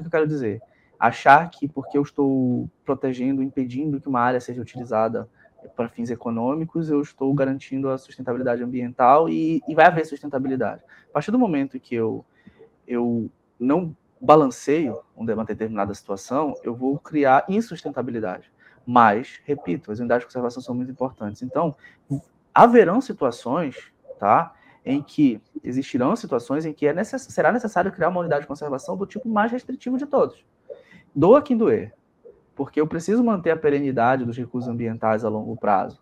Que eu quero dizer? Achar que porque eu estou protegendo, impedindo que uma área seja utilizada para fins econômicos, eu estou garantindo a sustentabilidade ambiental e, e vai haver sustentabilidade. A partir do momento que eu, eu não balanceio uma determinada situação, eu vou criar insustentabilidade. Mas, repito, as unidades de conservação são muito importantes. Então, haverão situações, tá, em que existirão situações em que é necess... será necessário criar uma unidade de conservação do tipo mais restritivo de todos. Doa quem doer, porque eu preciso manter a perenidade dos recursos ambientais a longo prazo.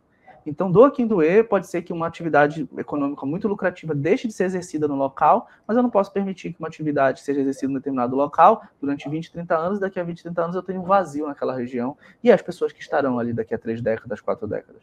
Então, doa quem doer, pode ser que uma atividade econômica muito lucrativa deixe de ser exercida no local, mas eu não posso permitir que uma atividade seja exercida em determinado local durante 20, 30 anos, daqui a 20, 30 anos eu tenho um vazio naquela região, e as pessoas que estarão ali daqui a três décadas, quatro décadas.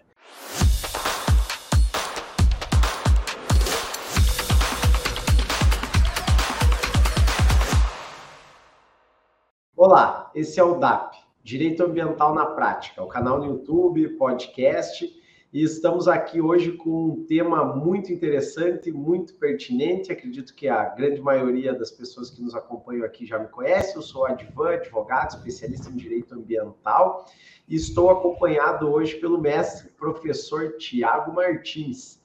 Olá, esse é o DAP, Direito Ambiental na Prática, o canal no YouTube, podcast e estamos aqui hoje com um tema muito interessante, muito pertinente. Acredito que a grande maioria das pessoas que nos acompanham aqui já me conhece. Eu sou Advan, advogado, especialista em direito ambiental, e estou acompanhado hoje pelo mestre professor Tiago Martins.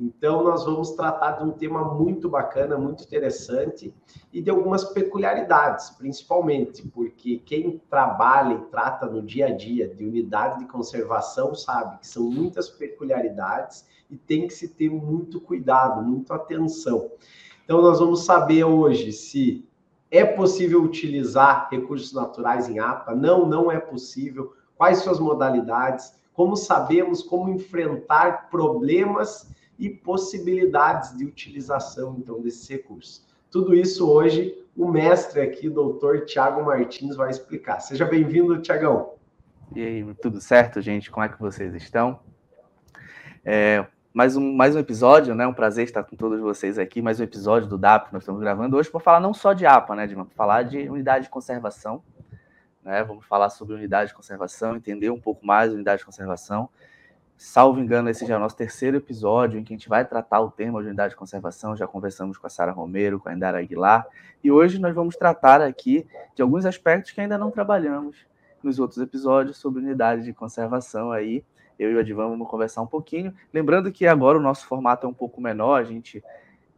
Então, nós vamos tratar de um tema muito bacana, muito interessante e de algumas peculiaridades, principalmente porque quem trabalha e trata no dia a dia de unidade de conservação sabe que são muitas peculiaridades e tem que se ter muito cuidado, muita atenção. Então, nós vamos saber hoje se é possível utilizar recursos naturais em APA, não, não é possível, quais suas modalidades, como sabemos como enfrentar problemas e possibilidades de utilização, então, desses recursos. Tudo isso hoje o mestre aqui, doutor Tiago Martins, vai explicar. Seja bem-vindo, Tiagão. E aí, tudo certo, gente? Como é que vocês estão? É, mais, um, mais um episódio, né? Um prazer estar com todos vocês aqui. Mais um episódio do DAP que nós estamos gravando hoje para falar não só de APA, né, Vamos Falar de unidade de conservação. Né? Vamos falar sobre unidade de conservação, entender um pouco mais unidade de conservação. Salvo engano, esse já é o nosso terceiro episódio em que a gente vai tratar o tema de unidade de conservação. Já conversamos com a Sara Romero, com a Indara Aguilar, e hoje nós vamos tratar aqui de alguns aspectos que ainda não trabalhamos nos outros episódios sobre unidade de conservação aí. Eu e o Advan vamos conversar um pouquinho. Lembrando que agora o nosso formato é um pouco menor, a gente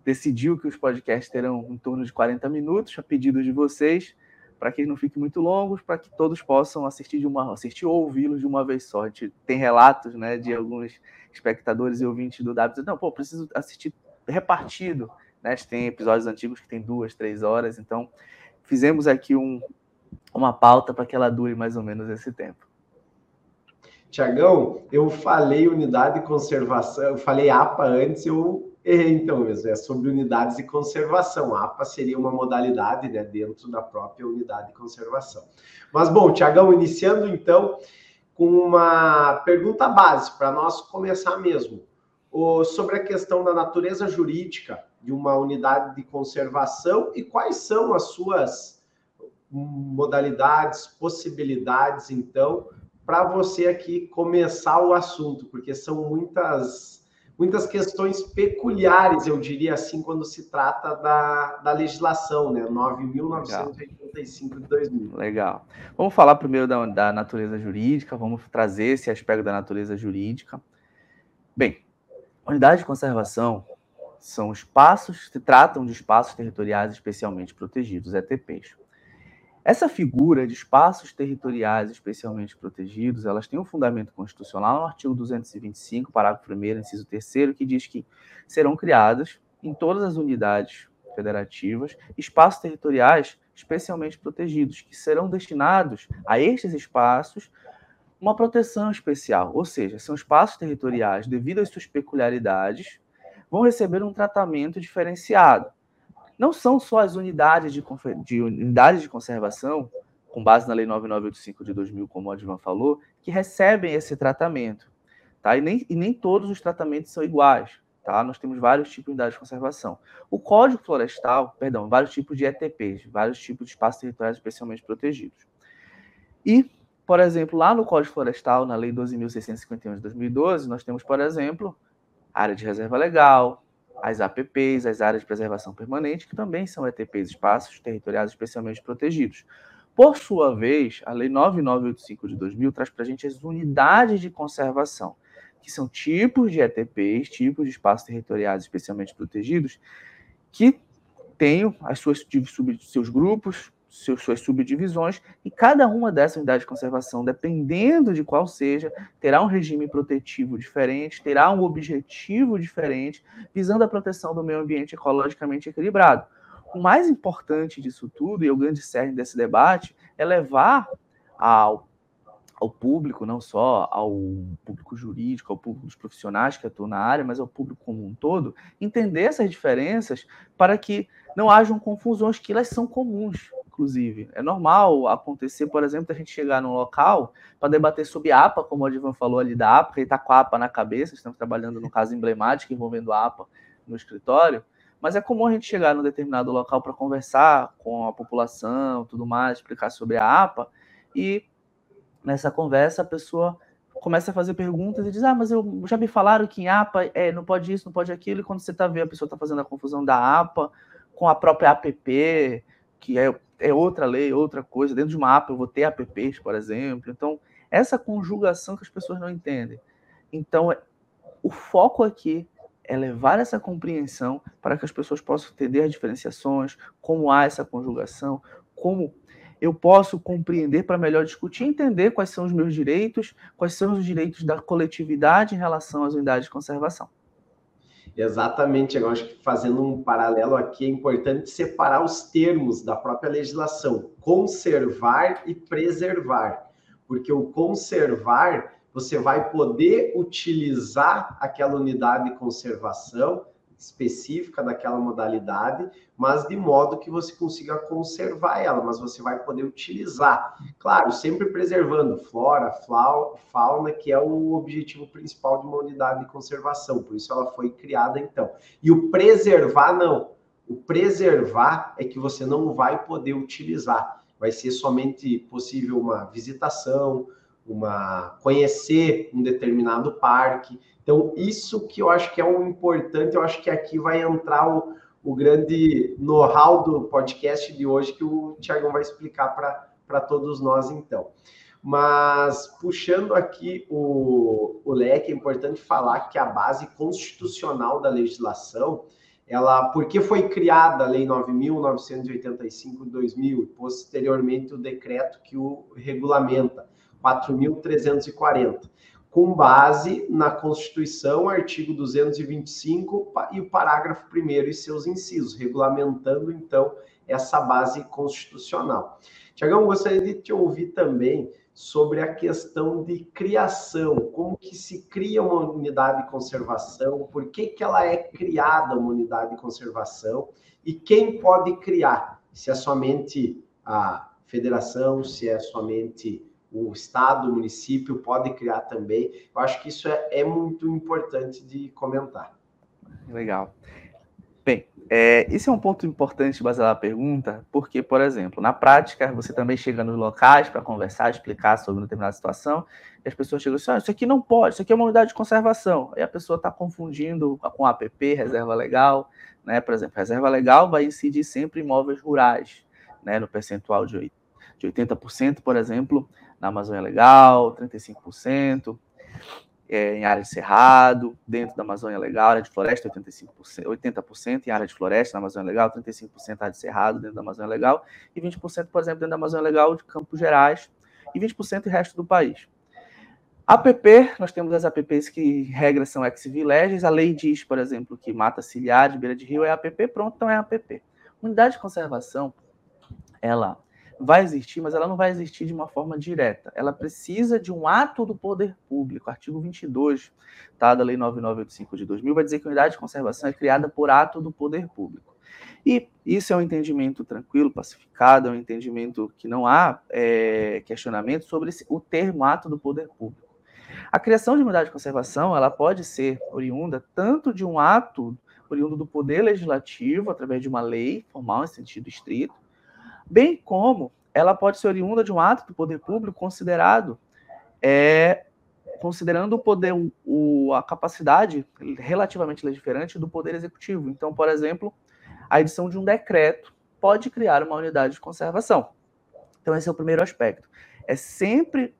decidiu que os podcasts terão em torno de 40 minutos, a pedido de vocês para que não fiquem muito longos, para que todos possam assistir de uma assistir ou ouvi-los de uma vez só. Tem relatos, né, de alguns espectadores e ouvintes do W não, pô, preciso assistir repartido, né? Tem episódios antigos que tem duas, três horas, então fizemos aqui um, uma pauta para que ela dure mais ou menos esse tempo. Tiagão, eu falei unidade de conservação, eu falei APA antes, eu errei então mesmo, é sobre unidades de conservação. A APA seria uma modalidade né, dentro da própria unidade de conservação. Mas, bom, Tiagão, iniciando então com uma pergunta básica para nós começar mesmo. O, sobre a questão da natureza jurídica de uma unidade de conservação e quais são as suas modalidades, possibilidades, então, para você aqui começar o assunto, porque são muitas muitas questões peculiares, eu diria assim, quando se trata da, da legislação, né? 9.985 de 2000. Legal. Vamos falar primeiro da, da natureza jurídica, vamos trazer esse aspecto da natureza jurídica. Bem, unidade de conservação são espaços, se tratam de espaços territoriais especialmente protegidos, ETPs. Essa figura de espaços territoriais especialmente protegidos, elas têm um fundamento constitucional no artigo 225, parágrafo 1 inciso 3 que diz que serão criados em todas as unidades federativas espaços territoriais especialmente protegidos, que serão destinados a estes espaços uma proteção especial, ou seja, são espaços territoriais, devido às suas peculiaridades, vão receber um tratamento diferenciado não são só as unidades de, de, unidades de conservação, com base na Lei 9985 de 2000, como o Advan falou, que recebem esse tratamento. Tá? E, nem, e nem todos os tratamentos são iguais. Tá? Nós temos vários tipos de unidades de conservação. O Código Florestal, perdão, vários tipos de ETPs, vários tipos de espaços territoriais especialmente protegidos. E, por exemplo, lá no Código Florestal, na Lei 12.651 de 2012, nós temos, por exemplo, área de reserva legal, as APPs, as áreas de preservação permanente, que também são ETPs, espaços territoriais especialmente protegidos. Por sua vez, a Lei 9985 de 2000 traz para a gente as unidades de conservação, que são tipos de ETPs, tipos de espaços territoriais especialmente protegidos, que têm as suas seus grupos, seus, suas subdivisões, e cada uma dessas unidades de conservação, dependendo de qual seja, terá um regime protetivo diferente, terá um objetivo diferente, visando a proteção do meio ambiente ecologicamente equilibrado. O mais importante disso tudo, e o grande cerne desse debate, é levar ao, ao público, não só ao público jurídico, ao público dos profissionais que atuam na área, mas ao público como um todo, entender essas diferenças para que não hajam confusões, que elas são comuns, inclusive. É normal acontecer, por exemplo, a gente chegar num local para debater sobre APA, como o Adivan falou ali da APA, ele está com a APA na cabeça, estamos trabalhando no caso emblemático envolvendo a APA no escritório, mas é comum a gente chegar num determinado local para conversar com a população, tudo mais, explicar sobre a APA, e nessa conversa a pessoa começa a fazer perguntas e diz: Ah, mas eu já me falaram que em APA é, não pode isso, não pode aquilo, e quando você está vendo a pessoa está fazendo a confusão da APA com a própria APP, que é, é outra lei, outra coisa. Dentro de uma APA eu vou ter APPs, por exemplo. Então, essa conjugação que as pessoas não entendem. Então, o foco aqui é levar essa compreensão para que as pessoas possam entender as diferenciações, como há essa conjugação, como eu posso compreender para melhor discutir entender quais são os meus direitos, quais são os direitos da coletividade em relação às unidades de conservação. Exatamente, eu acho que fazendo um paralelo aqui é importante separar os termos da própria legislação, conservar e preservar, porque o conservar você vai poder utilizar aquela unidade de conservação específica daquela modalidade, mas de modo que você consiga conservar ela, mas você vai poder utilizar. Claro, sempre preservando flora, fauna, que é o objetivo principal de uma unidade de conservação, por isso ela foi criada então. E o preservar, não. O preservar é que você não vai poder utilizar, vai ser somente possível uma visitação, uma conhecer um determinado parque. Então, isso que eu acho que é o importante, eu acho que aqui vai entrar o, o grande know-how do podcast de hoje que o Tiagão vai explicar para todos nós, então. Mas, puxando aqui o, o leque, é importante falar que a base constitucional da legislação, ela, porque foi criada a Lei 9.985 de 2000 e posteriormente o decreto que o regulamenta. 4.340, com base na Constituição, artigo 225 e o parágrafo 1 e seus incisos, regulamentando, então, essa base constitucional. Tiagão, gostaria de te ouvir também sobre a questão de criação, como que se cria uma unidade de conservação, por que, que ela é criada uma unidade de conservação? E quem pode criar, se é somente a federação, se é somente o Estado, o município pode criar também. Eu acho que isso é, é muito importante de comentar. Legal. Bem, é, isso é um ponto importante baseado na pergunta, porque, por exemplo, na prática, você também chega nos locais para conversar, explicar sobre uma determinada situação, e as pessoas chegam assim, ah, isso aqui não pode, isso aqui é uma unidade de conservação. Aí a pessoa está confundindo com APP, reserva legal, né? Por exemplo, reserva legal vai incidir sempre em imóveis rurais, né? No percentual de 80%, por exemplo, na Amazônia Legal, 35%, é, em área de cerrado, dentro da Amazônia Legal, área de floresta, 85%, 80% em área de floresta na Amazônia Legal, 35% área de cerrado dentro da Amazônia Legal, e 20%, por exemplo, dentro da Amazônia Legal de Campos Gerais, e 20% em resto do país. APP, nós temos as APPs que, em regra, são ex-villages. A lei diz, por exemplo, que mata ciliar de beira de rio é APP, pronto, então é APP. Unidade de conservação, ela vai existir, mas ela não vai existir de uma forma direta. Ela precisa de um ato do poder público. Artigo 22 tá, da Lei 9985 de 2000 vai dizer que a unidade de conservação é criada por ato do poder público. E isso é um entendimento tranquilo, pacificado, é um entendimento que não há é, questionamento sobre esse, o termo ato do poder público. A criação de unidade de conservação ela pode ser oriunda tanto de um ato oriundo do poder legislativo, através de uma lei formal em sentido estrito, bem como ela pode ser oriunda de um ato do poder público considerado é, considerando o poder, o, a capacidade relativamente legiferante do poder executivo. Então, por exemplo, a edição de um decreto pode criar uma unidade de conservação. Então, esse é o primeiro aspecto. É sempre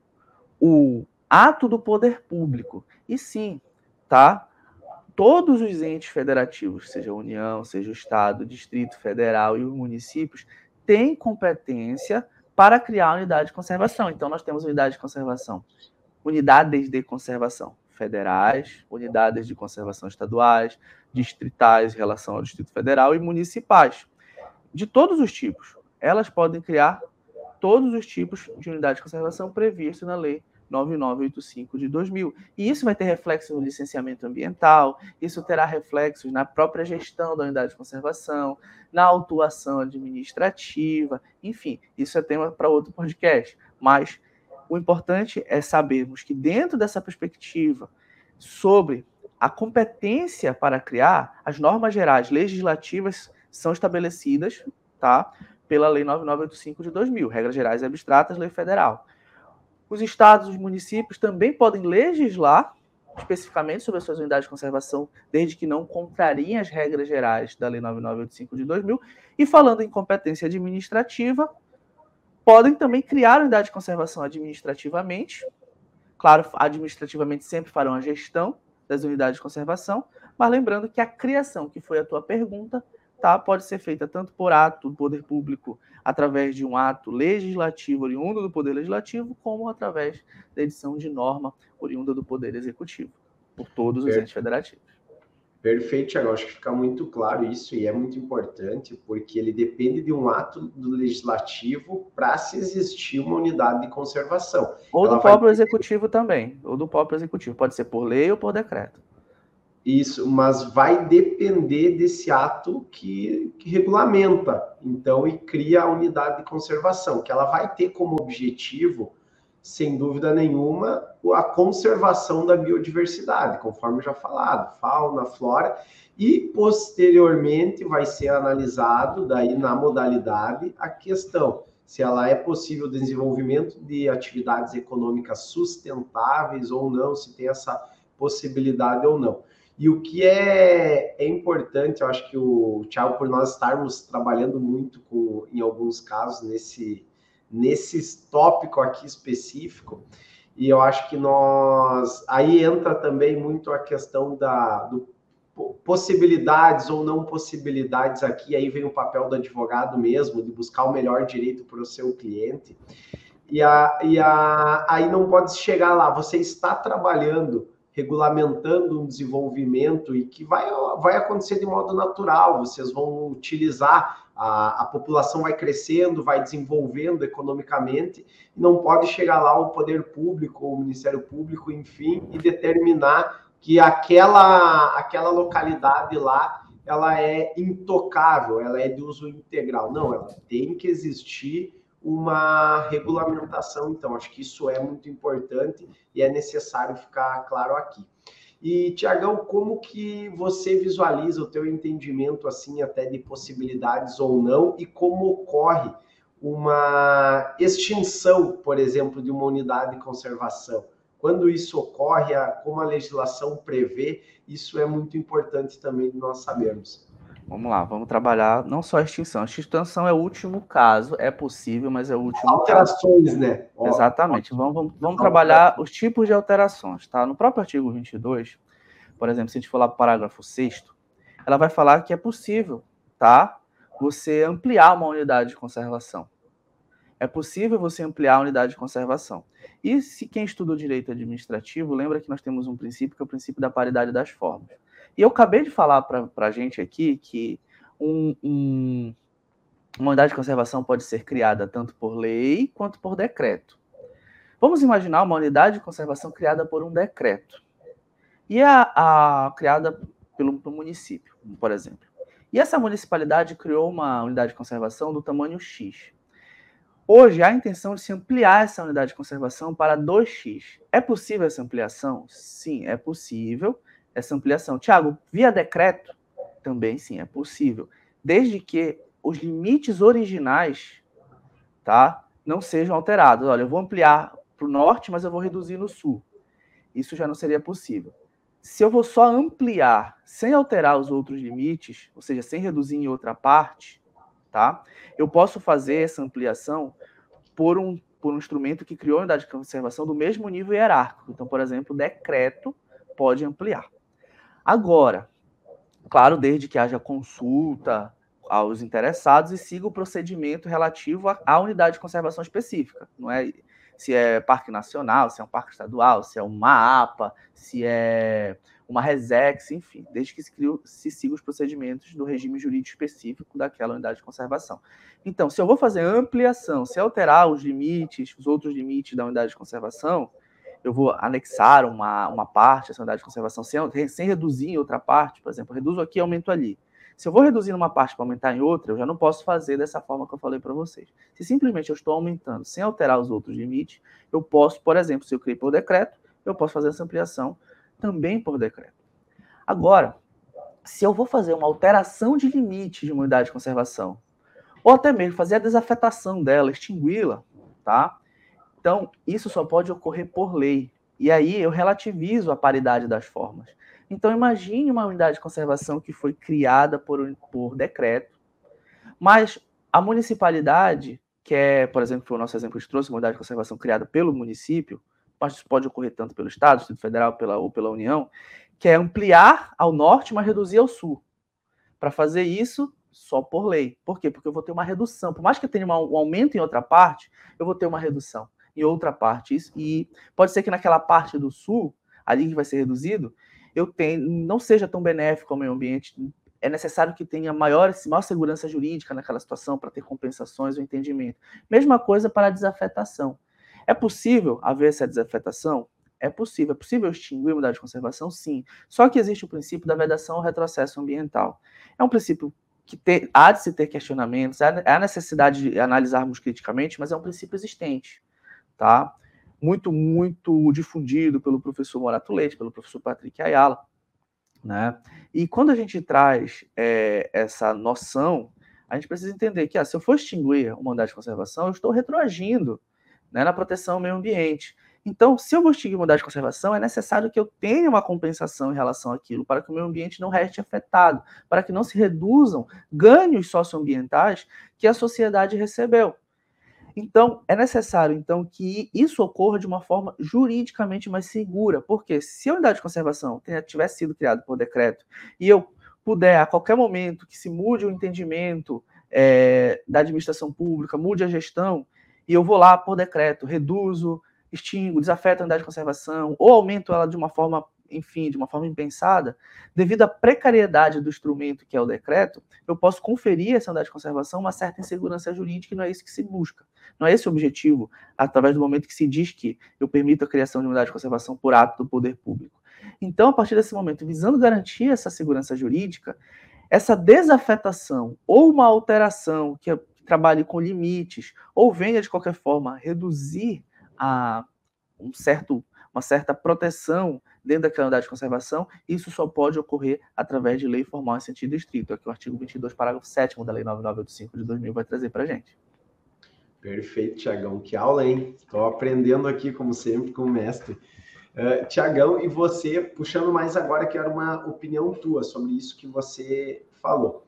o ato do poder público. E sim, tá? Todos os entes federativos, seja a União, seja o Estado, Distrito Federal e os municípios, têm competência para criar unidade de conservação. Então, nós temos unidade de conservação, unidades de conservação federais, unidades de conservação estaduais, distritais em relação ao Distrito Federal e municipais, de todos os tipos. Elas podem criar todos os tipos de unidade de conservação previstos na Lei 9985 de 2000. E isso vai ter reflexo no licenciamento ambiental, isso terá reflexos na própria gestão da unidade de conservação, na autuação administrativa, enfim, isso é tema para outro podcast. Mas o importante é sabermos que, dentro dessa perspectiva sobre a competência para criar, as normas gerais legislativas são estabelecidas tá, pela Lei 9985 de 2000, regras gerais e abstratas, lei federal. Os estados os municípios também podem legislar especificamente sobre as suas unidades de conservação, desde que não contrariem as regras gerais da Lei 9985 de 2000. E falando em competência administrativa, podem também criar unidade de conservação administrativamente. Claro, administrativamente sempre farão a gestão das unidades de conservação, mas lembrando que a criação, que foi a tua pergunta, tá, pode ser feita tanto por ato do poder público através de um ato legislativo oriundo do Poder Legislativo, como através da edição de norma oriunda do Poder Executivo, por todos os entes federativos. Perfeito, Tiago. Acho que fica muito claro isso e é muito importante, porque ele depende de um ato do legislativo para se existir uma unidade de conservação. Ou Ela do próprio vai... executivo também, ou do próprio executivo. Pode ser por lei ou por decreto. Isso, mas vai depender desse ato que, que, regulamenta, então, e cria a unidade de conservação, que ela vai ter como objetivo, sem dúvida nenhuma, a conservação da biodiversidade, conforme já falado, fauna, flora, e posteriormente vai ser analisado, daí na modalidade, a questão se ela é possível o desenvolvimento de atividades econômicas sustentáveis ou não, se tem essa possibilidade ou não. E o que é, é importante, eu acho que o Thiago, por nós estarmos trabalhando muito com, em alguns casos, nesse, nesse tópico aqui específico, e eu acho que nós. Aí entra também muito a questão da do, possibilidades ou não possibilidades aqui, aí vem o papel do advogado mesmo, de buscar o melhor direito para o seu cliente. E, a, e a, aí não pode chegar lá, você está trabalhando regulamentando um desenvolvimento e que vai, vai acontecer de modo natural. Vocês vão utilizar, a, a população vai crescendo, vai desenvolvendo economicamente, não pode chegar lá o poder público, o Ministério Público, enfim, e determinar que aquela, aquela localidade lá ela é intocável, ela é de uso integral. Não, ela tem que existir uma regulamentação. Então, acho que isso é muito importante e é necessário ficar claro aqui. E, Tiagão, como que você visualiza o teu entendimento, assim, até de possibilidades ou não, e como ocorre uma extinção, por exemplo, de uma unidade de conservação? Quando isso ocorre, como a legislação prevê, isso é muito importante também nós sabermos. Vamos lá, vamos trabalhar não só a extinção. A extinção é o último caso, é possível, mas é o último Alterações, caso. né? Exatamente. Vamos, vamos, vamos trabalhar os tipos de alterações, tá? No próprio artigo 22, por exemplo, se a gente for lá para o parágrafo 6 ela vai falar que é possível, tá? Você ampliar uma unidade de conservação. É possível você ampliar a unidade de conservação. E se quem estuda o direito administrativo, lembra que nós temos um princípio que é o princípio da paridade das formas. E eu acabei de falar para a gente aqui que um, um, uma unidade de conservação pode ser criada tanto por lei quanto por decreto. Vamos imaginar uma unidade de conservação criada por um decreto. E a, a criada pelo, pelo município, por exemplo. E essa municipalidade criou uma unidade de conservação do tamanho X. Hoje há a intenção de se ampliar essa unidade de conservação para 2x. É possível essa ampliação? Sim, é possível, essa ampliação. Tiago, via decreto? Também sim, é possível. Desde que os limites originais tá, não sejam alterados. Olha, eu vou ampliar para o norte, mas eu vou reduzir no sul. isso já não seria possível. Se eu vou só ampliar sem alterar os outros limites, ou seja, sem reduzir em outra parte, tá? Eu posso fazer essa ampliação por um, por um instrumento que criou a unidade de conservação do mesmo nível hierárquico. Então, por exemplo, decreto pode ampliar. Agora, claro, desde que haja consulta aos interessados e siga o procedimento relativo à unidade de conservação específica. Não é se é parque nacional, se é um parque estadual, se é uma APA, se é uma RESEX, enfim, desde que se, se siga os procedimentos do regime jurídico específico daquela unidade de conservação. Então, se eu vou fazer ampliação, se alterar os limites, os outros limites da unidade de conservação, eu vou anexar uma, uma parte dessa unidade de conservação sem, sem reduzir em outra parte, por exemplo, reduzo aqui e aumento ali. Se eu vou reduzir numa parte para aumentar em outra, eu já não posso fazer dessa forma que eu falei para vocês. Se simplesmente eu estou aumentando sem alterar os outros limites, eu posso, por exemplo, se eu criei por decreto, eu posso fazer essa ampliação também por decreto. Agora, se eu vou fazer uma alteração de limite de uma unidade de conservação, ou até mesmo fazer a desafetação dela, extingui-la, tá? Então, isso só pode ocorrer por lei. E aí eu relativizo a paridade das formas. Então, imagine uma unidade de conservação que foi criada por, por decreto, mas a municipalidade, que é, por exemplo, foi o nosso exemplo que trouxe, uma unidade de conservação criada pelo município, mas isso pode ocorrer tanto pelo Estado, Distrito Federal pela, ou pela União, que é ampliar ao norte, mas reduzir ao sul. Para fazer isso, só por lei. Por quê? Porque eu vou ter uma redução. Por mais que eu tenha um aumento em outra parte, eu vou ter uma redução em outra parte. E pode ser que naquela parte do sul, ali que vai ser reduzido, eu tenho, não seja tão benéfico ao meio ambiente. É necessário que tenha maior, maior segurança jurídica naquela situação para ter compensações ou entendimento. Mesma coisa para a desafetação. É possível haver essa desafetação? É possível. É possível extinguir unidade de conservação? Sim. Só que existe o princípio da vedação ao retrocesso ambiental. É um princípio que ter, há de se ter questionamentos, há necessidade de analisarmos criticamente, mas é um princípio existente. Tá? muito, muito difundido pelo professor Morato Leite, pelo professor Patrick Ayala. Né? E quando a gente traz é, essa noção, a gente precisa entender que ah, se eu for extinguir uma unidade de conservação, eu estou retroagindo né, na proteção ao meio ambiente. Então, se eu vou extinguir uma unidade de conservação, é necessário que eu tenha uma compensação em relação àquilo, para que o meio ambiente não reste afetado, para que não se reduzam ganhos socioambientais que a sociedade recebeu. Então, é necessário então que isso ocorra de uma forma juridicamente mais segura, porque se a unidade de conservação tivesse sido criada por decreto e eu puder, a qualquer momento, que se mude o entendimento é, da administração pública, mude a gestão, e eu vou lá por decreto, reduzo, extingo, desafeto a unidade de conservação, ou aumento ela de uma forma enfim, de uma forma impensada, devido à precariedade do instrumento que é o decreto, eu posso conferir essa unidade de conservação uma certa insegurança jurídica e não é isso que se busca. Não é esse o objetivo, através do momento que se diz que eu permito a criação de unidade de conservação por ato do poder público. Então, a partir desse momento, visando garantir essa segurança jurídica, essa desafetação ou uma alteração que trabalhe com limites ou venha de qualquer forma reduzir a um certo, uma certa proteção dentro daquela unidade de conservação, isso só pode ocorrer através de lei formal em sentido estrito, é que o artigo 22, parágrafo 7 da Lei 9985 de 2000 vai trazer para a gente. Perfeito, Tiagão. Que aula, hein? Estou aprendendo aqui, como sempre, com o mestre. Uh, Tiagão, e você, puxando mais agora, quero uma opinião tua sobre isso que você falou.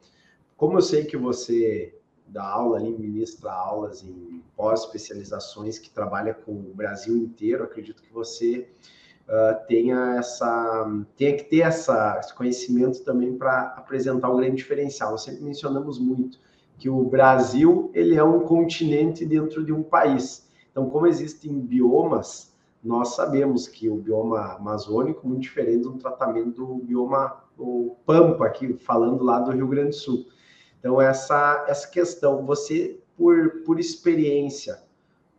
Como eu sei que você dá aula ali, ministra aulas em pós-especializações que trabalha com o Brasil inteiro, acredito que você uh, tenha essa tenha que ter essa, esse conhecimento também para apresentar um grande diferencial. Nós sempre mencionamos muito que o Brasil ele é um continente dentro de um país. Então, como existem biomas, nós sabemos que o bioma amazônico é muito diferente do tratamento do bioma o Pampa, aqui falando lá do Rio Grande do Sul. Então, essa, essa questão, você, por, por experiência,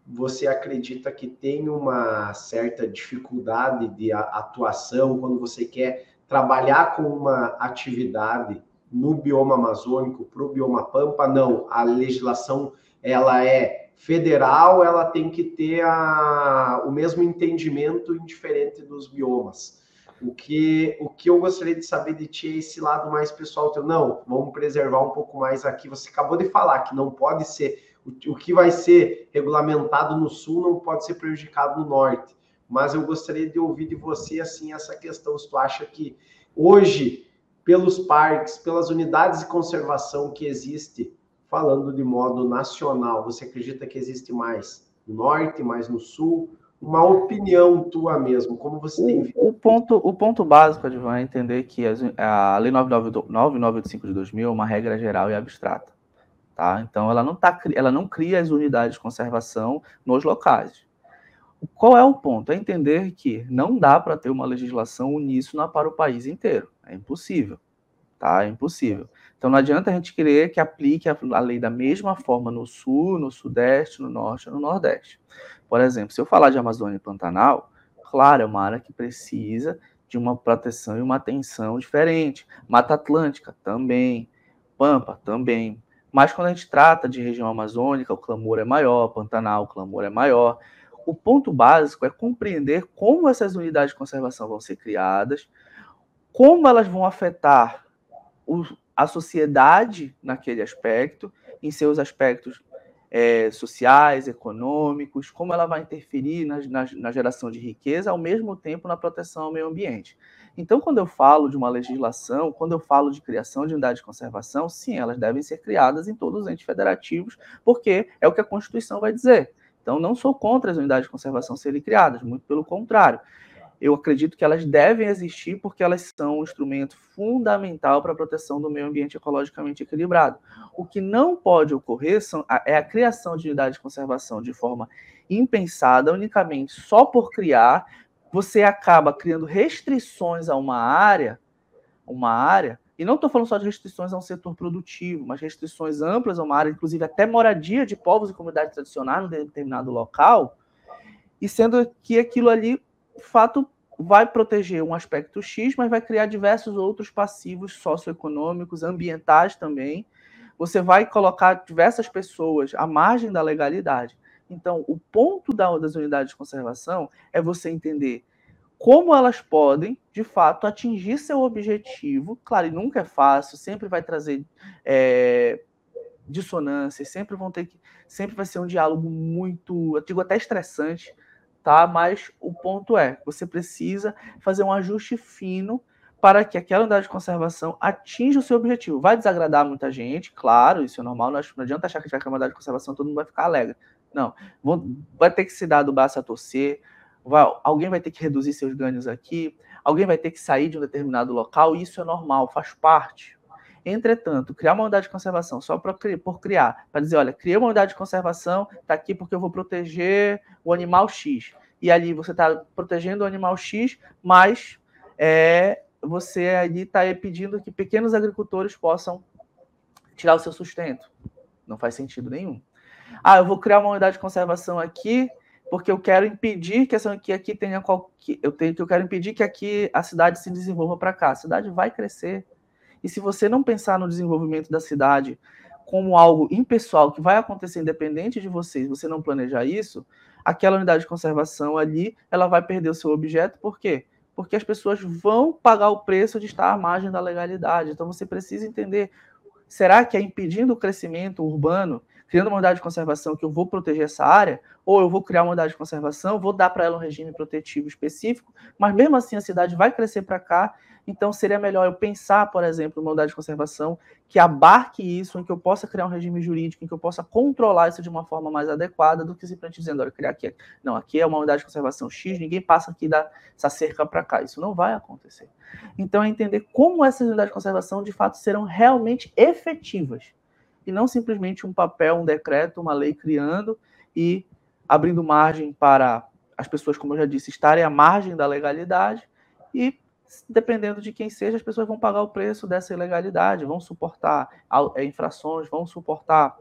você acredita que tem uma certa dificuldade de atuação quando você quer trabalhar com uma atividade no bioma amazônico para o bioma pampa? Não, a legislação ela é federal, ela tem que ter a, o mesmo entendimento indiferente dos biomas. O que, o que eu gostaria de saber de ti é esse lado mais pessoal teu. Não, vamos preservar um pouco mais aqui. Você acabou de falar que não pode ser o, que vai ser regulamentado no sul não pode ser prejudicado no norte. mas eu gostaria de ouvir de você assim essa questão, se tu acha que hoje, pelos parques, pelas unidades de conservação que existe, falando de modo nacional, você acredita que existe mais no norte, mais no sul? Uma opinião tua mesmo, como você tem visto? O ponto, o ponto básico, Advan, é entender que a Lei 9985 de 2000 é uma regra geral e abstrata. Tá? Então, ela não, tá, ela não cria as unidades de conservação nos locais. Qual é o ponto? É entender que não dá para ter uma legislação uníssona para o país inteiro. É impossível. Tá? É impossível. Então não adianta a gente querer que aplique a lei da mesma forma no sul, no sudeste, no norte, no nordeste. Por exemplo, se eu falar de Amazônia e Pantanal, claro, é uma área que precisa de uma proteção e uma atenção diferente. Mata Atlântica também, Pampa também. Mas quando a gente trata de região amazônica, o clamor é maior, Pantanal, o clamor é maior. O ponto básico é compreender como essas unidades de conservação vão ser criadas, como elas vão afetar o, a sociedade naquele aspecto, em seus aspectos é, sociais, econômicos, como ela vai interferir na, na, na, geração de riqueza, ao mesmo tempo na proteção ao meio ambiente. Então, quando eu falo de uma legislação, quando eu falo de criação de unidades de conservação, sim, elas devem ser criadas em todos os entes federativos, porque é o que a Constituição vai dizer. Então, não sou contra as unidades de conservação serem criadas, muito pelo contrário eu acredito que elas devem existir porque elas são um instrumento fundamental para a proteção do meio ambiente ecologicamente equilibrado. O que não pode ocorrer são, é a criação de unidades de conservação de forma impensada, unicamente só por criar, você acaba criando restrições a uma área, uma área, e não estou falando só de restrições a um setor produtivo, mas restrições amplas a uma área, inclusive até moradia de povos e comunidades tradicionais em determinado local, e sendo que aquilo ali fato vai proteger um aspecto X, mas vai criar diversos outros passivos socioeconômicos, ambientais também. Você vai colocar diversas pessoas à margem da legalidade. Então, o ponto das unidades de conservação é você entender como elas podem, de fato, atingir seu objetivo. Claro, e nunca é fácil, sempre vai trazer é, dissonâncias, sempre vão ter que, sempre vai ser um diálogo muito, eu digo até estressante, tá? Mas o ponto é, você precisa fazer um ajuste fino para que aquela unidade de conservação atinja o seu objetivo. Vai desagradar muita gente, claro, isso é normal, não adianta achar que vai ter uma unidade de conservação todo mundo vai ficar alegre. Não, vai ter que se dar do braço a torcer, vai, alguém vai ter que reduzir seus ganhos aqui, alguém vai ter que sair de um determinado local, isso é normal, faz parte. Entretanto, criar uma unidade de conservação só por criar, para dizer, olha, criei uma unidade de conservação, está aqui porque eu vou proteger o animal X. E ali você está protegendo o animal X, mas é, você ali está pedindo que pequenos agricultores possam tirar o seu sustento. Não faz sentido nenhum. Ah, eu vou criar uma unidade de conservação aqui porque eu quero impedir que, essa, que aqui tenha qualquer, eu tenho que eu quero impedir que aqui a cidade se desenvolva para cá. A cidade vai crescer. E se você não pensar no desenvolvimento da cidade como algo impessoal que vai acontecer independente de vocês, você não planejar isso, aquela unidade de conservação ali, ela vai perder o seu objeto, por quê? Porque as pessoas vão pagar o preço de estar à margem da legalidade. Então você precisa entender, será que é impedindo o crescimento urbano, criando uma unidade de conservação que eu vou proteger essa área, ou eu vou criar uma unidade de conservação, vou dar para ela um regime protetivo específico, mas mesmo assim a cidade vai crescer para cá então, seria melhor eu pensar, por exemplo, uma unidade de conservação que abarque isso, em que eu possa criar um regime jurídico, em que eu possa controlar isso de uma forma mais adequada do que simplesmente dizendo, olha, criar aqui. Não, aqui é uma unidade de conservação X, ninguém passa aqui dessa cerca para cá. Isso não vai acontecer. Então, é entender como essas unidades de conservação, de fato, serão realmente efetivas. E não simplesmente um papel, um decreto, uma lei criando e abrindo margem para as pessoas, como eu já disse, estarem à margem da legalidade e dependendo de quem seja, as pessoas vão pagar o preço dessa ilegalidade, vão suportar é, infrações, vão suportar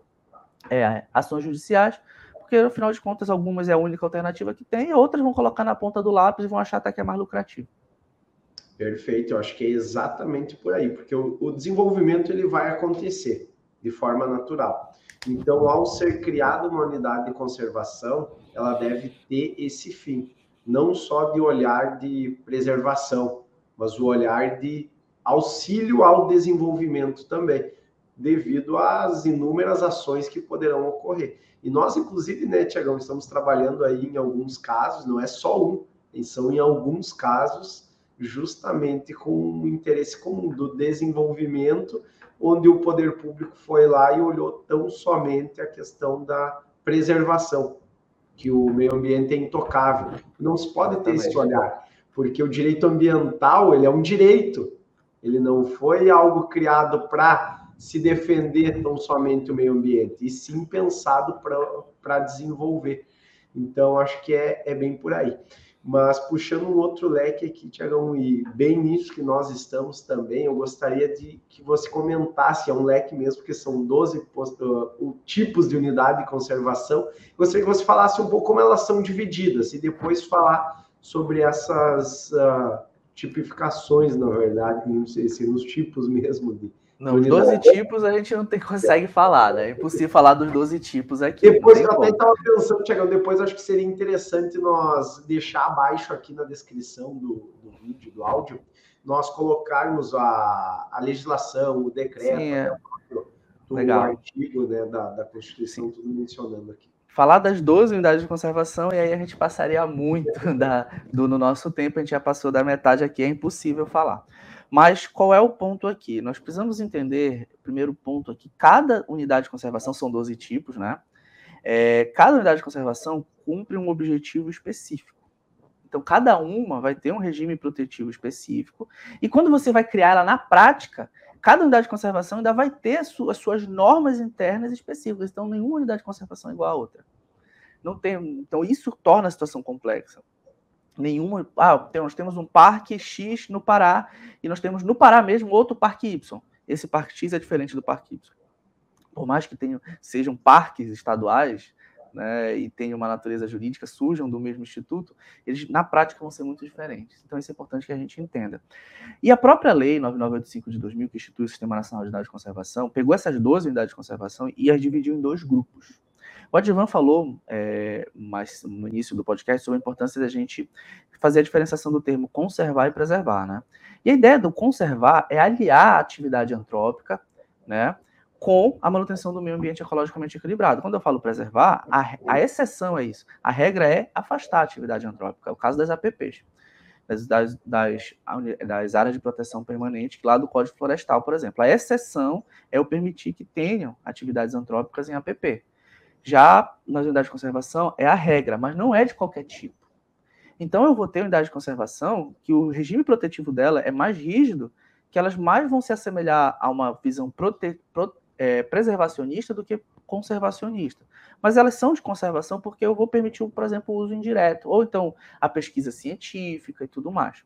é, ações judiciais, porque afinal de contas algumas é a única alternativa que tem, outras vão colocar na ponta do lápis e vão achar até que é mais lucrativo. Perfeito, eu acho que é exatamente por aí, porque o, o desenvolvimento ele vai acontecer de forma natural. Então, ao ser criada uma unidade de conservação, ela deve ter esse fim, não só de olhar de preservação, mas o olhar de auxílio ao desenvolvimento também, devido às inúmeras ações que poderão ocorrer. E nós, inclusive, né, Tiagão, estamos trabalhando aí em alguns casos, não é só um, são, em alguns casos, justamente com o interesse comum do desenvolvimento, onde o poder público foi lá e olhou tão somente a questão da preservação, que o meio ambiente é intocável. Não se pode ter esse olhar, porque o direito ambiental ele é um direito, ele não foi algo criado para se defender tão somente o meio ambiente, e sim pensado para desenvolver. Então, acho que é, é bem por aí. Mas puxando um outro leque aqui, Tiagão, e bem nisso que nós estamos também, eu gostaria de que você comentasse, é um leque mesmo, porque são 12 uh, tipos de unidade de conservação. Gostaria que você falasse um pouco como elas são divididas e depois falar sobre essas uh, tipificações, na verdade, não sei se nos tipos mesmo de, não, os 12 tipos a gente não tem, consegue falar, né? É impossível falar dos 12 tipos aqui. Depois eu até estava pensando, Tiagão, depois acho que seria interessante nós deixar abaixo aqui na descrição do, do vídeo, do áudio, nós colocarmos a, a legislação, o decreto, Sim, é. do Legal. artigo né, da, da Constituição, Sim. tudo mencionando aqui. Falar das 12 unidades de conservação, e aí a gente passaria muito da, do, no nosso tempo, a gente já passou da metade aqui, é impossível falar. Mas qual é o ponto aqui? Nós precisamos entender, primeiro ponto aqui, cada unidade de conservação, são 12 tipos, né? É, cada unidade de conservação cumpre um objetivo específico. Então, cada uma vai ter um regime protetivo específico. E quando você vai criar ela na prática, cada unidade de conservação ainda vai ter as suas normas internas específicas. Então, nenhuma unidade de conservação é igual a outra. Não tem, então, isso torna a situação complexa nenhuma. Ah, nós temos um parque X no Pará e nós temos no Pará mesmo outro parque Y. Esse parque X é diferente do parque Y. Por mais que tenham, sejam parques estaduais né, e tenham uma natureza jurídica, surjam do mesmo instituto, eles na prática vão ser muito diferentes. Então isso é importante que a gente entenda. E a própria lei 9985 de 2000, que institui o Sistema Nacional de Unidades de Conservação, pegou essas 12 unidades de conservação e as dividiu em dois grupos. O Advan falou é, mais no início do podcast sobre a importância da gente fazer a diferenciação do termo conservar e preservar, né? E a ideia do conservar é aliar a atividade antrópica, né, com a manutenção do meio ambiente ecologicamente equilibrado. Quando eu falo preservar, a, a exceção é isso. A regra é afastar a atividade antrópica, é o caso das APPs, das, das, das, das áreas de proteção permanente, lá do Código Florestal, por exemplo. A exceção é o permitir que tenham atividades antrópicas em APP. Já nas unidades de conservação é a regra, mas não é de qualquer tipo. Então eu vou ter unidade de conservação que o regime protetivo dela é mais rígido, que elas mais vão se assemelhar a uma visão prote, pro, é, preservacionista do que conservacionista. Mas elas são de conservação porque eu vou permitir, por exemplo, o uso indireto, ou então a pesquisa científica e tudo mais.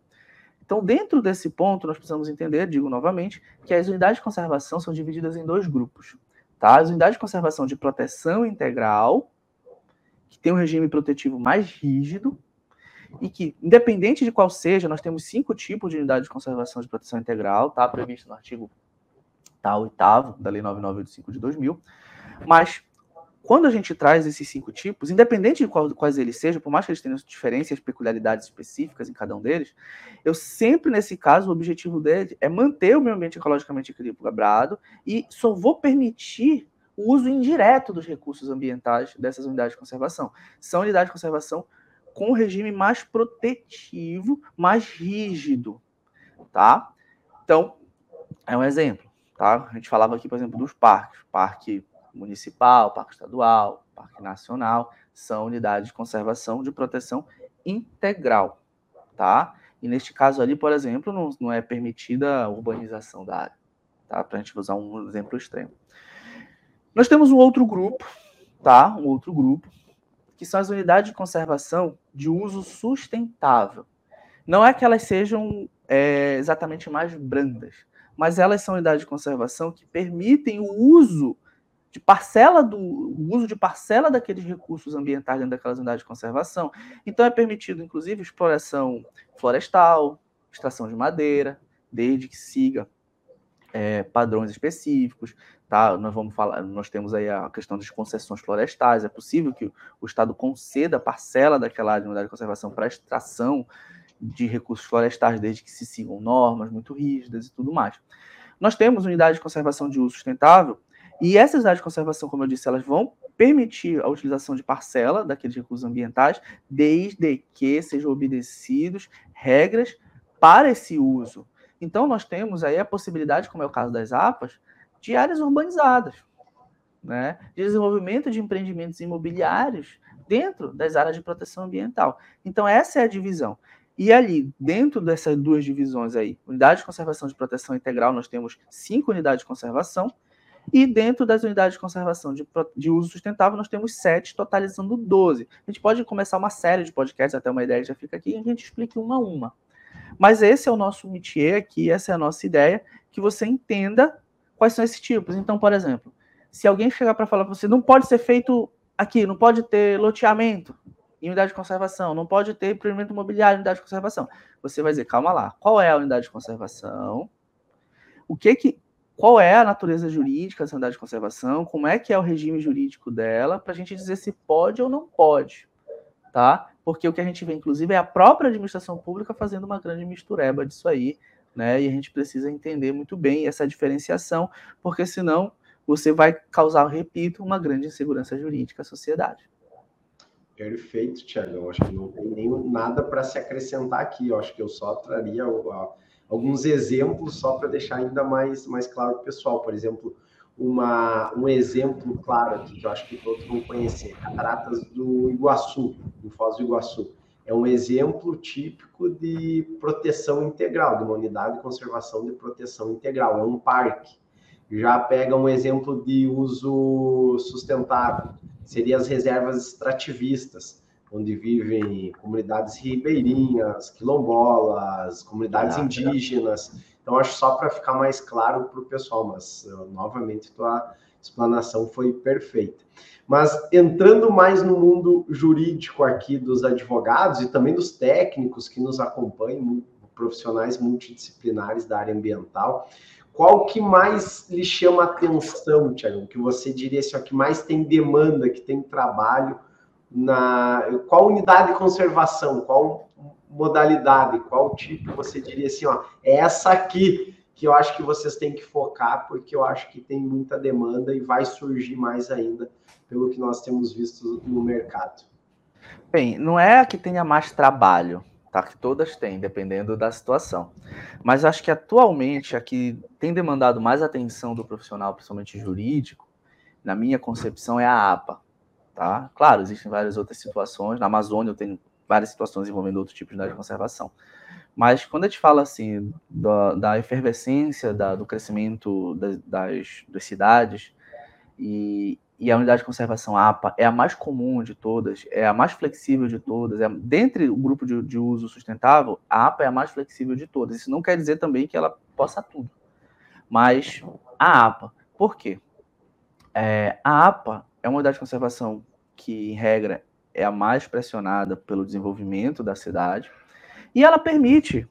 Então, dentro desse ponto, nós precisamos entender, digo novamente, que as unidades de conservação são divididas em dois grupos. Tá? As unidades de conservação de proteção integral, que tem um regime protetivo mais rígido, e que, independente de qual seja, nós temos cinco tipos de unidades de conservação de proteção integral, tá? Previsto no artigo tá, oitavo da Lei 9985 de 2000. Mas quando a gente traz esses cinco tipos, independente de qual, quais eles sejam, por mais que eles tenham diferenças, peculiaridades específicas em cada um deles, eu sempre, nesse caso, o objetivo dele é manter o meio ambiente ecologicamente equilibrado e só vou permitir o uso indireto dos recursos ambientais dessas unidades de conservação. São unidades de conservação com um regime mais protetivo, mais rígido, tá? Então, é um exemplo, tá? A gente falava aqui, por exemplo, dos parques, parque municipal, parque estadual, parque nacional, são unidades de conservação de proteção integral, tá? E neste caso ali, por exemplo, não, não é permitida a urbanização da área, tá? Para a gente usar um exemplo extremo. Nós temos um outro grupo, tá? Um outro grupo, que são as unidades de conservação de uso sustentável. Não é que elas sejam é, exatamente mais brandas, mas elas são unidades de conservação que permitem o uso de parcela do o uso de parcela daqueles recursos ambientais dentro daquelas unidades de conservação. Então é permitido, inclusive, exploração florestal, extração de madeira, desde que siga é, padrões específicos, tá? Nós vamos falar, nós temos aí a questão das concessões florestais. É possível que o Estado conceda parcela daquela unidade de conservação para extração de recursos florestais, desde que se sigam normas muito rígidas e tudo mais. Nós temos unidades de conservação de uso sustentável e essas unidades de conservação, como eu disse, elas vão permitir a utilização de parcela daqueles recursos ambientais, desde que sejam obedecidos regras para esse uso. Então, nós temos aí a possibilidade, como é o caso das APAs, de áreas urbanizadas, né? de desenvolvimento de empreendimentos imobiliários dentro das áreas de proteção ambiental. Então, essa é a divisão. E ali, dentro dessas duas divisões aí, unidade de conservação de proteção integral, nós temos cinco unidades de conservação, e dentro das unidades de conservação de, de uso sustentável, nós temos sete, totalizando 12. A gente pode começar uma série de podcasts, até uma ideia já fica aqui, e a gente explica uma a uma. Mas esse é o nosso métier aqui, essa é a nossa ideia, que você entenda quais são esses tipos. Então, por exemplo, se alguém chegar para falar para você, não pode ser feito aqui, não pode ter loteamento em unidade de conservação, não pode ter empreendimento imobiliário em unidade de conservação. Você vai dizer, calma lá, qual é a unidade de conservação? O que que qual é a natureza jurídica dessa unidade de conservação, como é que é o regime jurídico dela, para a gente dizer se pode ou não pode, tá? Porque o que a gente vê, inclusive, é a própria administração pública fazendo uma grande mistureba disso aí, né? E a gente precisa entender muito bem essa diferenciação, porque senão você vai causar, repito, uma grande insegurança jurídica à sociedade. Perfeito, Tiago. Eu acho que não tem nem nada para se acrescentar aqui. Eu acho que eu só traria alguns exemplos só para deixar ainda mais, mais claro para o pessoal. Por exemplo, uma, um exemplo claro aqui que eu acho que todos vão conhecer: Cataratas do Iguaçu, do Foz do Iguaçu. É um exemplo típico de proteção integral, de uma unidade de conservação de proteção integral. É um parque. Já pega um exemplo de uso sustentável, seria as reservas extrativistas onde vivem comunidades ribeirinhas, quilombolas, comunidades ah, indígenas. Então, acho só para ficar mais claro para o pessoal, mas novamente tua explanação foi perfeita. Mas entrando mais no mundo jurídico aqui dos advogados e também dos técnicos que nos acompanham, profissionais multidisciplinares da área ambiental, qual que mais lhe chama atenção, Tiago? Que você diria assim, ó, que mais tem demanda, que tem trabalho na qual unidade de conservação, qual modalidade, qual tipo você diria assim, ó, é essa aqui que eu acho que vocês têm que focar, porque eu acho que tem muita demanda e vai surgir mais ainda, pelo que nós temos visto no mercado. Bem, não é a que tenha mais trabalho, tá? Que todas têm, dependendo da situação. Mas acho que atualmente a que tem demandado mais atenção do profissional, principalmente jurídico, na minha concepção, é a APA. Tá? Claro, existem várias outras situações. Na Amazônia eu tenho várias situações envolvendo outros tipos de conservação. Mas quando a gente fala assim da, da efervescência, da, do crescimento das, das, das cidades e, e, a unidade de conservação APA é a mais comum de todas, é a mais flexível de todas. É, dentre o grupo de, de uso sustentável, a APA é a mais flexível de todas. Isso não quer dizer também que ela possa tudo. Mas a APA, por quê? É, a APA é uma unidade de conservação que, em regra, é a mais pressionada pelo desenvolvimento da cidade, e ela permite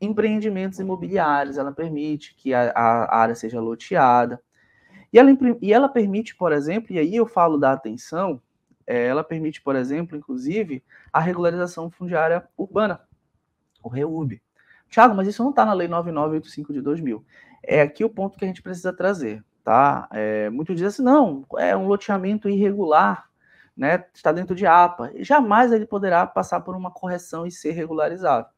empreendimentos imobiliários, ela permite que a, a área seja loteada, e ela, e ela permite, por exemplo, e aí eu falo da atenção, é, ela permite, por exemplo, inclusive, a regularização fundiária urbana, o REURB. Tiago, mas isso não está na Lei 9985 de 2000. É aqui o ponto que a gente precisa trazer, tá? É, muito diz assim, não, é um loteamento irregular, né, está dentro de APA, jamais ele poderá passar por uma correção e ser regularizado.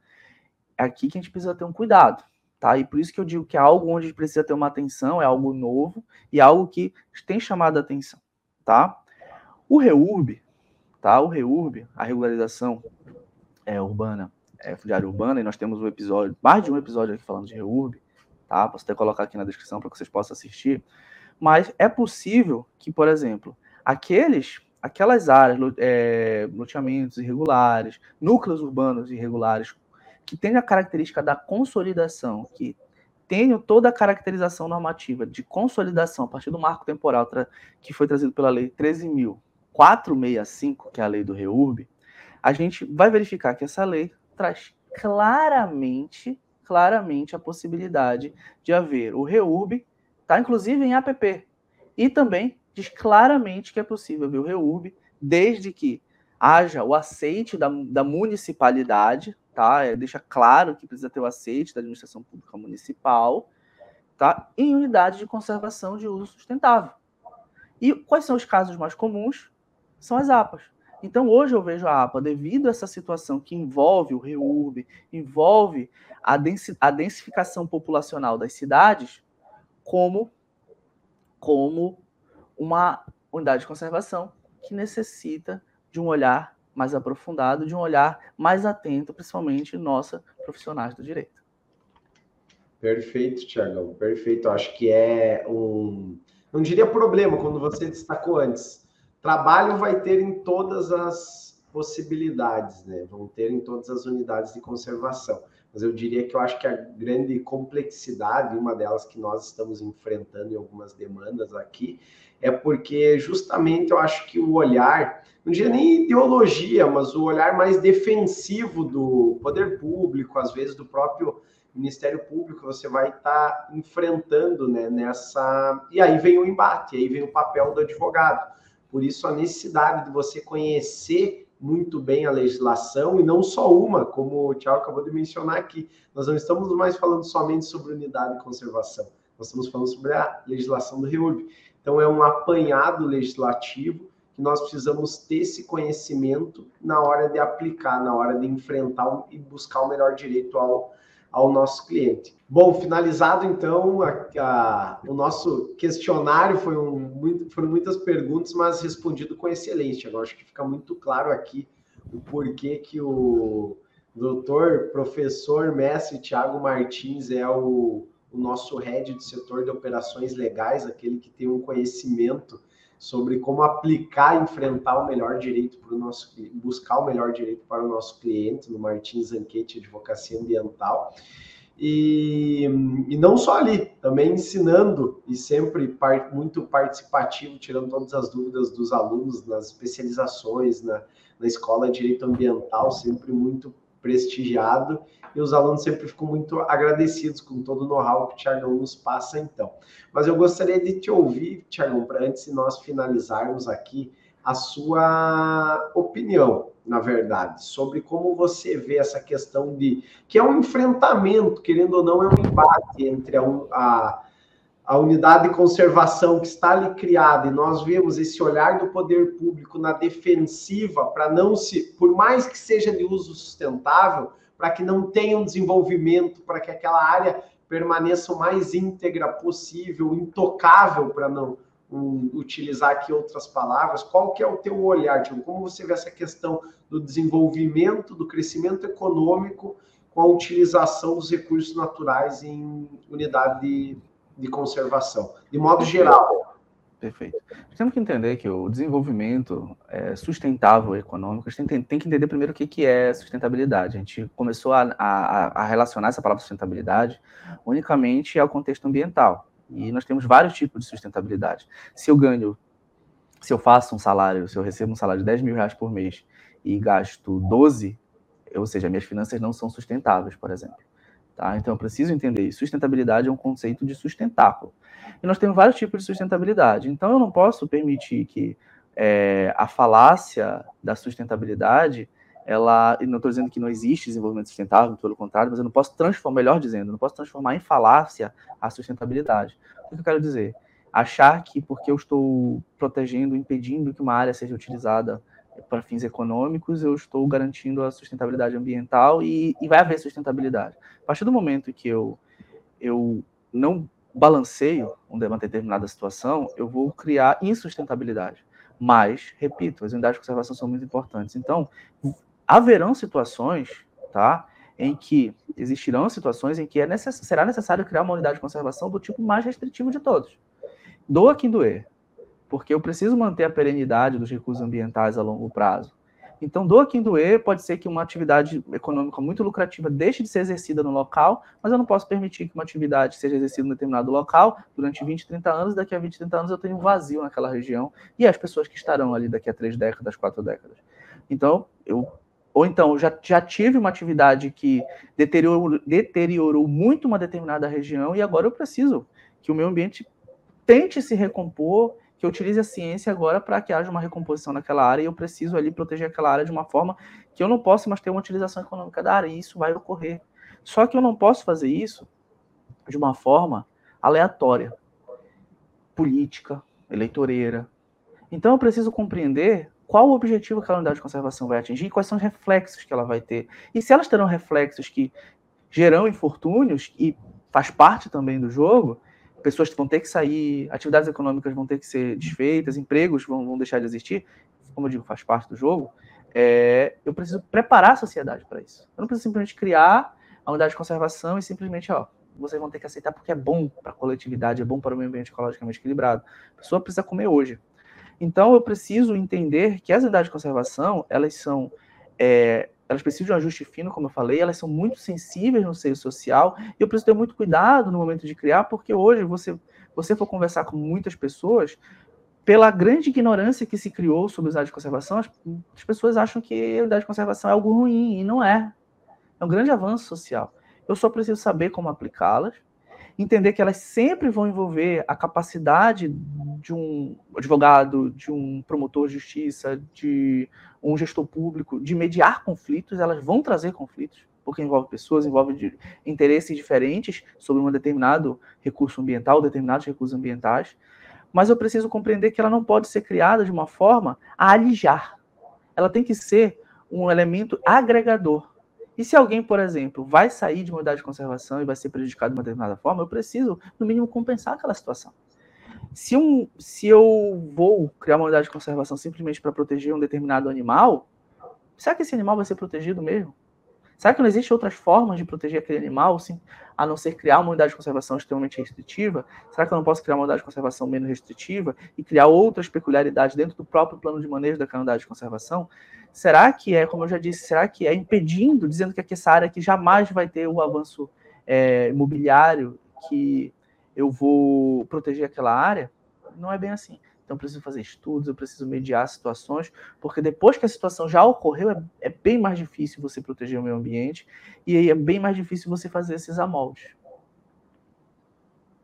É aqui que a gente precisa ter um cuidado, tá? E por isso que eu digo que é algo onde precisa ter uma atenção, é algo novo e algo que tem chamado a atenção, tá? O REURB, tá? O REURB, a regularização é, urbana, é, fundiária urbana, e nós temos um episódio, mais de um episódio aqui falando de REURB, tá? Posso até colocar aqui na descrição para que vocês possam assistir. Mas é possível que, por exemplo, aqueles aquelas áreas, é, loteamentos irregulares, núcleos urbanos irregulares, que tenham a característica da consolidação, que tenham toda a caracterização normativa de consolidação a partir do marco temporal que foi trazido pela Lei 13.465, que é a lei do REURB, a gente vai verificar que essa lei traz claramente, claramente a possibilidade de haver o REURB, está inclusive em APP, e também diz claramente que é possível ver o REURB, desde que haja o aceite da, da municipalidade, tá? É, deixa claro que precisa ter o aceite da administração pública municipal, tá? Em unidade de conservação de uso sustentável. E quais são os casos mais comuns? São as APAs. Então, hoje eu vejo a APA, devido a essa situação que envolve o reurb, envolve a, a densificação populacional das cidades, como, como uma unidade de conservação que necessita de um olhar mais aprofundado, de um olhar mais atento, principalmente nossa profissionais do direito. Perfeito, Tiagão, perfeito. Acho que é um, não diria problema, quando você destacou antes. Trabalho vai ter em todas as possibilidades, né? Vão ter em todas as unidades de conservação. Mas eu diria que eu acho que a grande complexidade, uma delas que nós estamos enfrentando em algumas demandas aqui, é porque justamente eu acho que o olhar, não diria nem ideologia, mas o olhar mais defensivo do poder público, às vezes do próprio Ministério Público, você vai estar tá enfrentando né, nessa. E aí vem o embate, aí vem o papel do advogado. Por isso, a necessidade de você conhecer muito bem a legislação, e não só uma, como o Tiago acabou de mencionar aqui. Nós não estamos mais falando somente sobre unidade de conservação, nós estamos falando sobre a legislação do REURB. Então, é um apanhado legislativo que nós precisamos ter esse conhecimento na hora de aplicar, na hora de enfrentar e buscar o melhor direito ao, ao nosso cliente. Bom, finalizado então a, a, o nosso questionário, foi um, muito, foram muitas perguntas, mas respondido com excelência. Agora acho que fica muito claro aqui o porquê que o doutor, professor, mestre Tiago Martins é o, o nosso head do setor de operações legais, aquele que tem um conhecimento sobre como aplicar enfrentar o melhor direito para o nosso buscar o melhor direito para o nosso cliente no Martins Zanquete Advocacia Ambiental. E, e não só ali, também ensinando e sempre part, muito participativo, tirando todas as dúvidas dos alunos nas especializações, na, na escola de direito ambiental, sempre muito prestigiado e os alunos sempre ficam muito agradecidos com todo o know-how que o Tiagão nos passa, então. Mas eu gostaria de te ouvir, Tiagão, para antes de nós finalizarmos aqui, a sua opinião, na verdade, sobre como você vê essa questão de que é um enfrentamento, querendo ou não, é um embate entre a, a a unidade de conservação que está ali criada, e nós vemos esse olhar do poder público na defensiva para não se, por mais que seja de uso sustentável, para que não tenha um desenvolvimento, para que aquela área permaneça o mais íntegra possível, intocável, para não utilizar aqui outras palavras. Qual que é o teu olhar, Tiago? Como você vê essa questão do desenvolvimento, do crescimento econômico com a utilização dos recursos naturais em unidade de de conservação, de modo geral. Perfeito. Temos que entender que o desenvolvimento é, sustentável econômico, a gente tem, tem, que entender primeiro o que, que é sustentabilidade. A gente começou a, a, a relacionar essa palavra sustentabilidade unicamente ao contexto ambiental. E nós temos vários tipos de sustentabilidade. Se eu ganho, se eu faço um salário, se eu recebo um salário de 10 mil reais por mês e gasto 12, ou seja, minhas finanças não são sustentáveis, por exemplo. Tá? Então, eu preciso entender isso. Sustentabilidade é um conceito de sustentáculo. E nós temos vários tipos de sustentabilidade. Então, eu não posso permitir que é, a falácia da sustentabilidade, ela, não estou dizendo que não existe desenvolvimento sustentável, pelo contrário, mas eu não posso transformar, melhor dizendo, não posso transformar em falácia a sustentabilidade. O que eu quero dizer? Achar que porque eu estou protegendo, impedindo que uma área seja utilizada para fins econômicos, eu estou garantindo a sustentabilidade ambiental e, e, vai haver sustentabilidade. A partir do momento que eu, eu não balanceio uma determinada situação, eu vou criar insustentabilidade. Mas, repito, as unidades de conservação são muito importantes. Então, haverão situações, tá, em que existirão situações em que é necess, será necessário criar uma unidade de conservação do tipo mais restritivo de todos. Doa quem doer porque eu preciso manter a perenidade dos recursos ambientais a longo prazo. Então, doa quem doer, pode ser que uma atividade econômica muito lucrativa deixe de ser exercida no local, mas eu não posso permitir que uma atividade seja exercida em determinado local durante 20, 30 anos, daqui a 20, 30 anos eu tenho um vazio naquela região, e as pessoas que estarão ali daqui a três décadas, quatro décadas. Então, eu ou então já, já tive uma atividade que deteriorou, deteriorou muito uma determinada região e agora eu preciso que o meio ambiente tente se recompor que utilize a ciência agora para que haja uma recomposição naquela área e eu preciso ali proteger aquela área de uma forma que eu não posso mais ter uma utilização econômica da área, e isso vai ocorrer. Só que eu não posso fazer isso de uma forma aleatória, política, eleitoreira. Então eu preciso compreender qual o objetivo que aquela unidade de conservação vai atingir e quais são os reflexos que ela vai ter. E se elas terão reflexos que geram infortúnios, e faz parte também do jogo, pessoas vão ter que sair, atividades econômicas vão ter que ser desfeitas, empregos vão, vão deixar de existir, como eu digo, faz parte do jogo, é, eu preciso preparar a sociedade para isso. Eu não preciso simplesmente criar a unidade de conservação e simplesmente, ó, vocês vão ter que aceitar porque é bom para a coletividade, é bom para o meio ambiente ecologicamente equilibrado. A pessoa precisa comer hoje. Então, eu preciso entender que as unidades de conservação, elas são, é, elas precisam de um ajuste fino, como eu falei, elas são muito sensíveis no seio social, e eu preciso ter muito cuidado no momento de criar, porque hoje, você, você for conversar com muitas pessoas, pela grande ignorância que se criou sobre a unidade de conservação, as, as pessoas acham que a unidade de conservação é algo ruim, e não é. É um grande avanço social. Eu só preciso saber como aplicá-las, entender que elas sempre vão envolver a capacidade de um advogado, de um promotor de justiça, de um gestor público, de mediar conflitos, elas vão trazer conflitos, porque envolve pessoas, envolve interesses diferentes sobre um determinado recurso ambiental, determinados recursos ambientais, mas eu preciso compreender que ela não pode ser criada de uma forma a alijar. Ela tem que ser um elemento agregador. E se alguém, por exemplo, vai sair de uma unidade de conservação e vai ser prejudicado de uma determinada forma, eu preciso, no mínimo, compensar aquela situação. Se, um, se eu vou criar uma unidade de conservação simplesmente para proteger um determinado animal, será que esse animal vai ser protegido mesmo? Será que não existem outras formas de proteger aquele animal, sim, a não ser criar uma unidade de conservação extremamente restritiva? Será que eu não posso criar uma unidade de conservação menos restritiva e criar outras peculiaridades dentro do próprio plano de manejo daquela unidade de conservação? Será que é, como eu já disse, será que é impedindo, dizendo que essa área aqui jamais vai ter o avanço é, imobiliário, que eu vou proteger aquela área? Não é bem assim. Então, eu preciso fazer estudos, eu preciso mediar situações, porque depois que a situação já ocorreu, é, é bem mais difícil você proteger o meio ambiente e aí é bem mais difícil você fazer esses amoldes.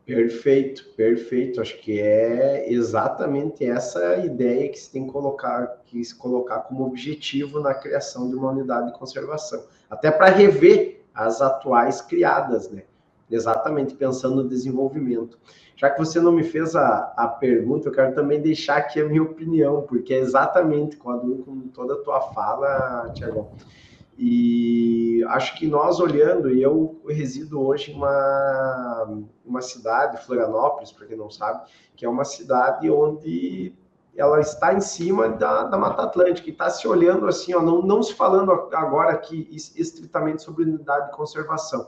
Perfeito, perfeito. Acho que é exatamente essa ideia que se tem que colocar, que se colocar como objetivo na criação de uma unidade de conservação, até para rever as atuais criadas, né? Exatamente pensando no desenvolvimento. Já que você não me fez a, a pergunta, eu quero também deixar aqui a minha opinião, porque é exatamente com, com toda a tua fala, Tiago. E acho que nós olhando, e eu resido hoje em uma, uma cidade, Florianópolis, para quem não sabe, que é uma cidade onde ela está em cima da, da Mata Atlântica e está se olhando assim, ó, não, não se falando agora aqui estritamente sobre unidade de conservação,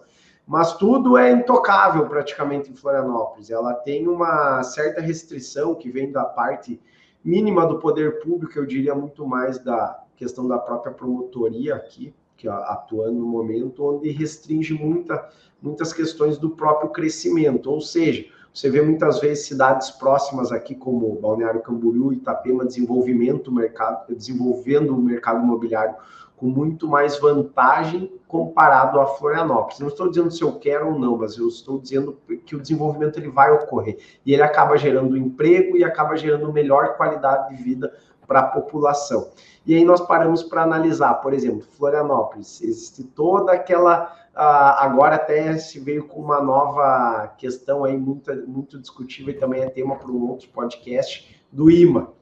mas tudo é intocável praticamente em Florianópolis. Ela tem uma certa restrição que vem da parte mínima do poder público, eu diria muito mais da questão da própria promotoria aqui, que atuando no momento, onde restringe muita, muitas questões do próprio crescimento. Ou seja, você vê muitas vezes cidades próximas aqui, como Balneário Camboriú, Itapema, desenvolvimento mercado, desenvolvendo o mercado imobiliário com muito mais vantagem comparado a Florianópolis. Não estou dizendo se eu quero ou não, mas eu estou dizendo que o desenvolvimento ele vai ocorrer e ele acaba gerando emprego e acaba gerando melhor qualidade de vida para a população. E aí nós paramos para analisar, por exemplo, Florianópolis, existe toda aquela. Agora até se veio com uma nova questão aí muito, muito discutível e também é tema para um outro podcast do IMA,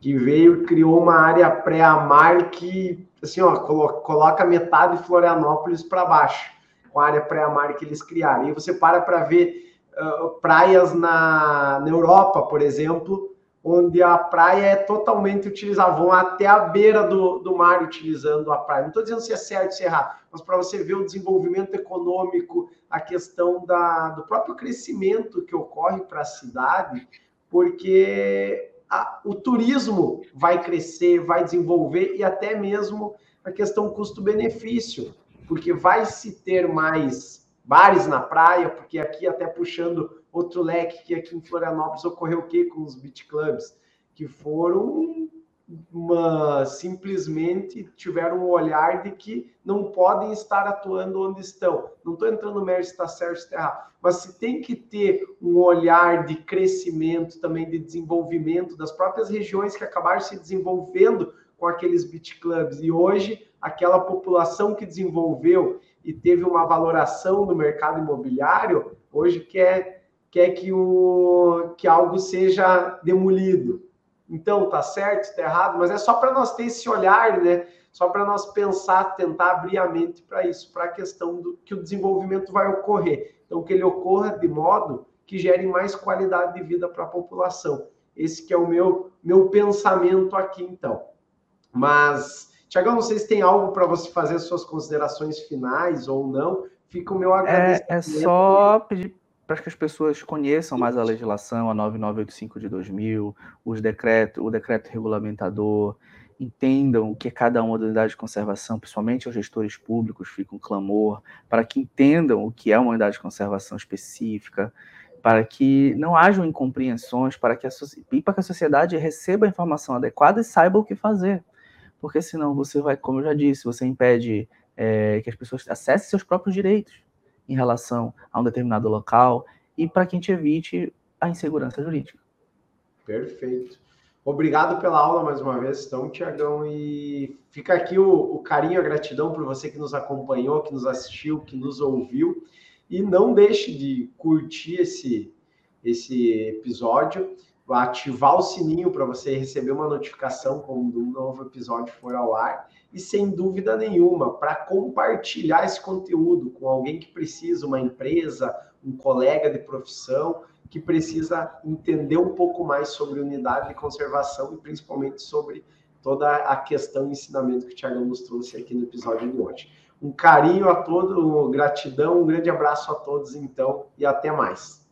que veio criou uma área pré-amar que assim, ó, coloca metade de Florianópolis para baixo, com a área pré-amar que eles criaram. E você para para ver uh, praias na, na Europa, por exemplo, onde a praia é totalmente utilizada, vão até a beira do, do mar utilizando a praia. Não estou dizendo se é certo ou se é errado, mas para você ver o desenvolvimento econômico, a questão da, do próprio crescimento que ocorre para a cidade, porque a, o turismo vai crescer, vai desenvolver e até mesmo a questão custo-benefício, porque vai se ter mais bares na praia, porque aqui até puxando outro leque que aqui em Florianópolis ocorreu o quê com os beach clubs? Que foram uma, simplesmente tiveram um olhar de que não podem estar atuando onde estão. Não estou entrando no mérito se está certo ou está errado, mas se tem que ter um olhar de crescimento, também de desenvolvimento das próprias regiões que acabaram se desenvolvendo com aqueles beach clubs. E hoje, aquela população que desenvolveu e teve uma valoração no mercado imobiliário, hoje quer quer que, o, que algo seja demolido. Então, tá certo, tá errado, mas é só para nós ter esse olhar, né? Só para nós pensar, tentar abrir a mente para isso, para a questão do que o desenvolvimento vai ocorrer. Então, que ele ocorra de modo que gere mais qualidade de vida para a população. Esse que é o meu, meu pensamento aqui, então. Mas, Tiagão, não sei se tem algo para você fazer suas considerações finais ou não. Fica o meu agradecimento. É, é só pedir para que as pessoas conheçam mais a legislação, a 9985 de 2000, os decretos, o decreto regulamentador, entendam o que é cada uma das unidades de conservação, principalmente os gestores públicos, fica um clamor, para que entendam o que é uma unidade de conservação específica, para que não hajam incompreensões, para que a, e para que a sociedade receba a informação adequada e saiba o que fazer. Porque senão você vai, como eu já disse, você impede é, que as pessoas acessem seus próprios direitos em relação a um determinado local e para que a gente evite a insegurança jurídica. Perfeito. Obrigado pela aula mais uma vez, então, Tiagão. E fica aqui o, o carinho, a gratidão por você que nos acompanhou, que nos assistiu, que nos ouviu. E não deixe de curtir esse, esse episódio, ativar o sininho para você receber uma notificação quando um novo episódio for ao ar. E sem dúvida nenhuma, para compartilhar esse conteúdo com alguém que precisa, uma empresa, um colega de profissão que precisa entender um pouco mais sobre unidade de conservação e principalmente sobre toda a questão e ensinamento que o Tiago nos trouxe aqui no episódio de hoje. Um carinho a todos, gratidão, um grande abraço a todos, então, e até mais.